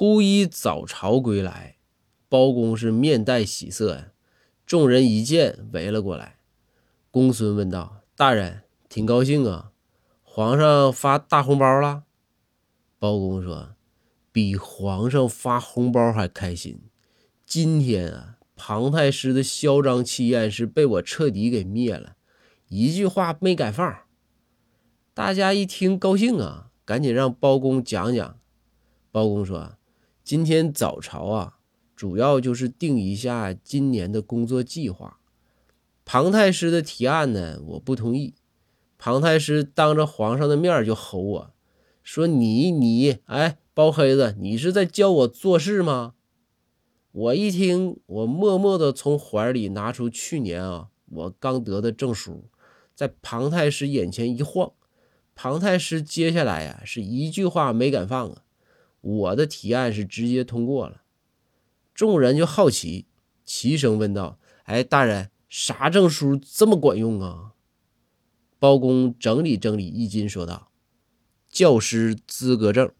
初一早朝归来，包公是面带喜色呀。众人一见，围了过来。公孙问道：“大人，挺高兴啊？皇上发大红包了？”包公说：“比皇上发红包还开心。今天啊，庞太师的嚣张气焰是被我彻底给灭了，一句话没敢放。”大家一听高兴啊，赶紧让包公讲讲。包公说：“今天早朝啊。”主要就是定一下今年的工作计划。庞太师的提案呢，我不同意。庞太师当着皇上的面就吼我说：“你你哎，包黑子，你是在教我做事吗？”我一听，我默默地从怀里拿出去年啊我刚得的证书，在庞太师眼前一晃。庞太师接下来呀是一句话没敢放啊，我的提案是直接通过了。众人就好奇，齐声问道：“哎，大人，啥证书这么管用啊？”包公整理整理衣襟，说道：“教师资格证。”